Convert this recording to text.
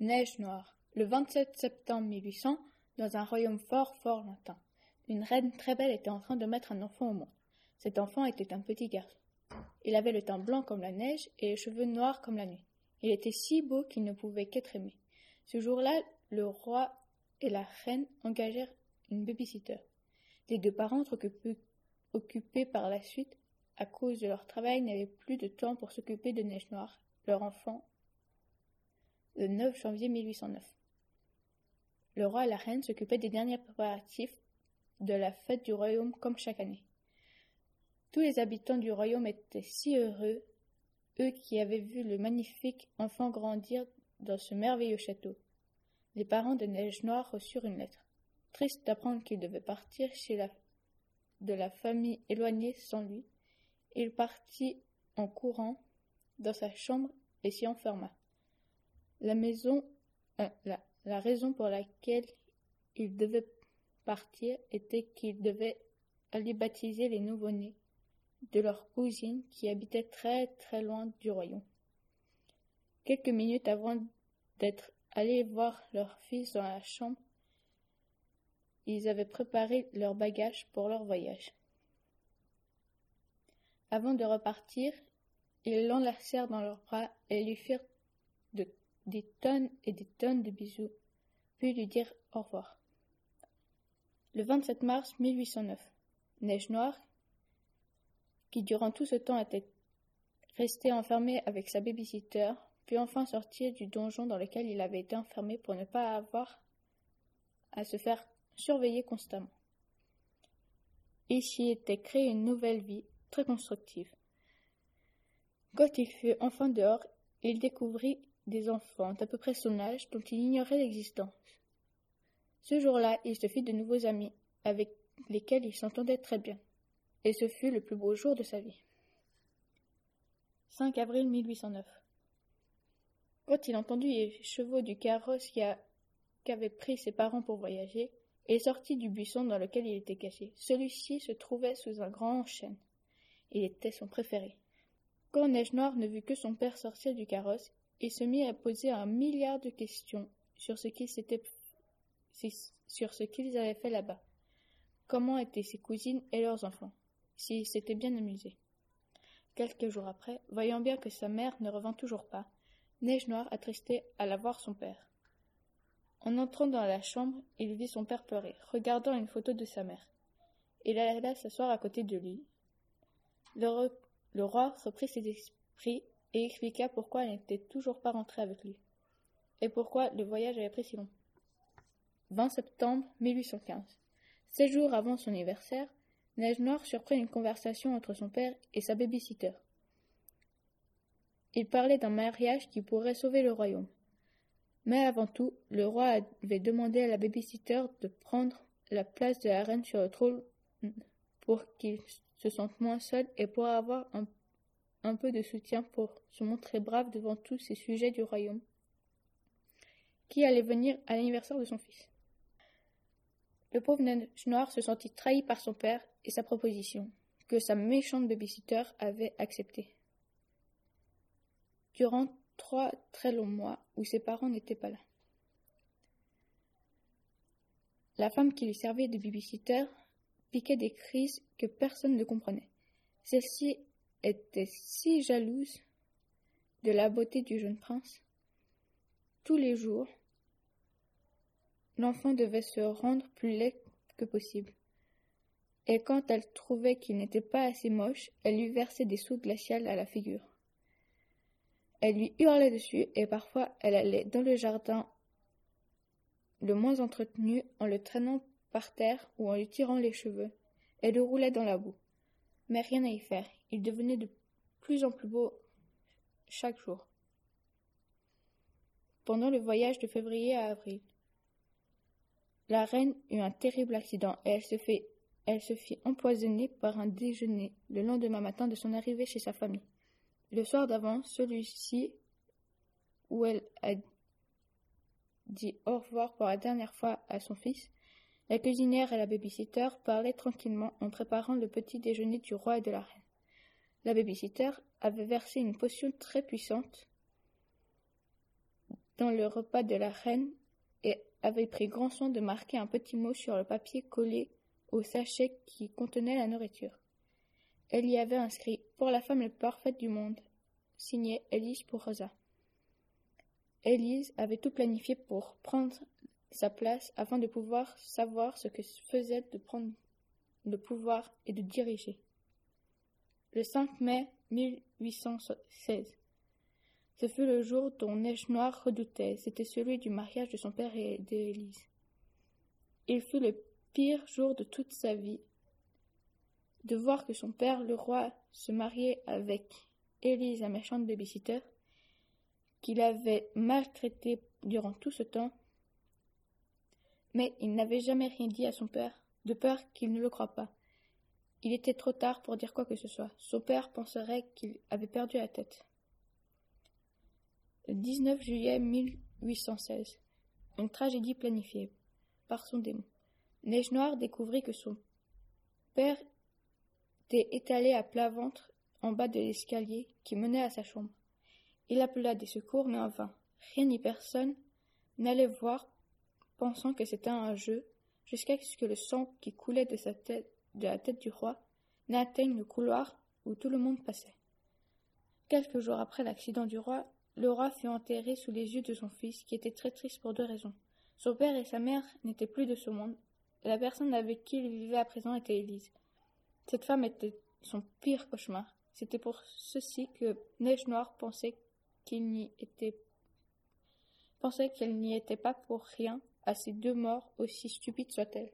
Neige noire. Le 27 septembre 1800, dans un royaume fort, fort lointain, une reine très belle était en train de mettre un enfant au monde. Cet enfant était un petit garçon. Il avait le teint blanc comme la neige et les cheveux noirs comme la nuit. Il était si beau qu'il ne pouvait qu'être aimé. Ce jour-là, le roi et la reine engagèrent une babysitter. Les deux parents, occupés par la suite, à cause de leur travail, n'avaient plus de temps pour s'occuper de Neige Noire, leur enfant le 9 janvier 1809. Le roi et la reine s'occupaient des derniers préparatifs de la fête du royaume comme chaque année. Tous les habitants du royaume étaient si heureux, eux qui avaient vu le magnifique enfant grandir dans ce merveilleux château. Les parents de Neige Noire reçurent une lettre. Triste d'apprendre qu'il devait partir chez la de la famille éloignée sans lui, il partit en courant dans sa chambre et s'y enferma. Euh, la, raison pour laquelle il devait partir était qu'il devait aller baptiser les nouveau-nés de leur cousine qui habitait très très loin du royaume. Quelques minutes avant d'être allés voir leur fils dans la chambre, ils avaient préparé leurs bagages pour leur voyage. Avant de repartir, ils l'enlacèrent dans leurs bras et lui firent des tonnes et des tonnes de bisous, puis lui dire au revoir. Le 27 mars 1809, Neige Noire, qui durant tout ce temps était resté enfermé avec sa babysitter, put enfin sortir du donjon dans lequel il avait été enfermé pour ne pas avoir à se faire surveiller constamment. Ici était créée une nouvelle vie très constructive. Quand il fut enfin dehors, il découvrit des enfants d'à peu près son âge dont il ignorait l'existence. Ce jour-là, il se fit de nouveaux amis, avec lesquels il s'entendait très bien, et ce fut le plus beau jour de sa vie. 5 avril 1809. Quand il entendit les chevaux du carrosse qu'avaient pris ses parents pour voyager, il sortit du buisson dans lequel il était caché. Celui-ci se trouvait sous un grand chêne. Il était son préféré. Quand Neige Noire ne vit que son père sortir du carrosse, se mit à poser un milliard de questions sur ce qu'ils avaient fait là-bas. Comment étaient ses cousines et leurs enfants, s'ils s'étaient bien amusés. Quelques jours après, voyant bien que sa mère ne revint toujours pas, Neige Noire attristé alla voir son père. En entrant dans la chambre, il vit son père pleurer, regardant une photo de sa mère. Il alla s'asseoir à côté de lui. Le roi reprit ses esprits et expliqua pourquoi elle n'était toujours pas rentrée avec lui, et pourquoi le voyage avait pris si long. 20 septembre 1815. Sept jours avant son anniversaire, Neige Noire surprit une conversation entre son père et sa babysitter. Il parlait d'un mariage qui pourrait sauver le royaume. Mais avant tout, le roi avait demandé à la babysitter de prendre la place de la reine sur le trône pour qu'il se sente moins seul et pour avoir un un peu de soutien pour se montrer brave devant tous ces sujets du royaume, qui allait venir à l'anniversaire de son fils. Le pauvre Neige Noir se sentit trahi par son père et sa proposition, que sa méchante babysitter avait acceptée. Durant trois très longs mois où ses parents n'étaient pas là. La femme qui lui servait de babysitter piquait des crises que personne ne comprenait. Celle-ci était si jalouse de la beauté du jeune prince. Tous les jours, l'enfant devait se rendre plus laid que possible. Et quand elle trouvait qu'il n'était pas assez moche, elle lui versait des seaux glaciales à la figure. Elle lui hurlait dessus et parfois elle allait dans le jardin le moins entretenu en le traînant par terre ou en lui tirant les cheveux. Elle le roulait dans la boue. Mais rien à y faire, il devenait de plus en plus beau chaque jour. Pendant le voyage de février à avril, la reine eut un terrible accident et elle se, fit empoisonner par un déjeuner le lendemain matin de son arrivée chez sa famille. Le soir d'avant, celui-ci, où elle a dit au revoir pour la dernière fois à son fils, la cuisinière et la babysitter parlaient tranquillement en préparant le petit déjeuner du roi et de la reine. La babysitter avait versé une potion très puissante dans le repas de la reine et avait pris grand soin de marquer un petit mot sur le papier collé au sachet qui contenait la nourriture. Elle y avait inscrit Pour la femme la parfaite du monde, signé Élise pour Rosa. Élise avait tout planifié pour prendre sa place afin de pouvoir savoir ce que faisait de prendre le pouvoir et de diriger. Le 5 mai 1816. Ce fut le jour dont Neige Noire redoutait, c'était celui du mariage de son père et d'Élise. Il fut le pire jour de toute sa vie. De voir que son père, le roi, se mariait avec Élise, la méchante babysitter, qu'il avait maltraité durant tout ce temps, mais il n'avait jamais rien dit à son père, de peur qu'il ne le croie pas. Il était trop tard pour dire quoi que ce soit. Son père penserait qu'il avait perdu la tête. Le 19 juillet 1816. Une tragédie planifiée par son démon. Neige Noire découvrit que son père était étalé à plat ventre en bas de l'escalier qui menait à sa chambre. Il appela des secours, mais en vain. Rien ni personne n'allait voir, pensant que c'était un jeu, jusqu'à ce que le sang qui coulait de, sa tête, de la tête du roi n'atteigne le couloir où tout le monde passait. Quelques jours après l'accident du roi, le roi fut enterré sous les yeux de son fils, qui était très triste pour deux raisons. Son père et sa mère n'étaient plus de ce monde, et la personne avec qui il vivait à présent était Élise. Cette femme était son pire cauchemar. C'était pour ceci que Neige Noire pensait qu'elle n'y était pas pour rien à ces deux morts, aussi stupides soient-elles.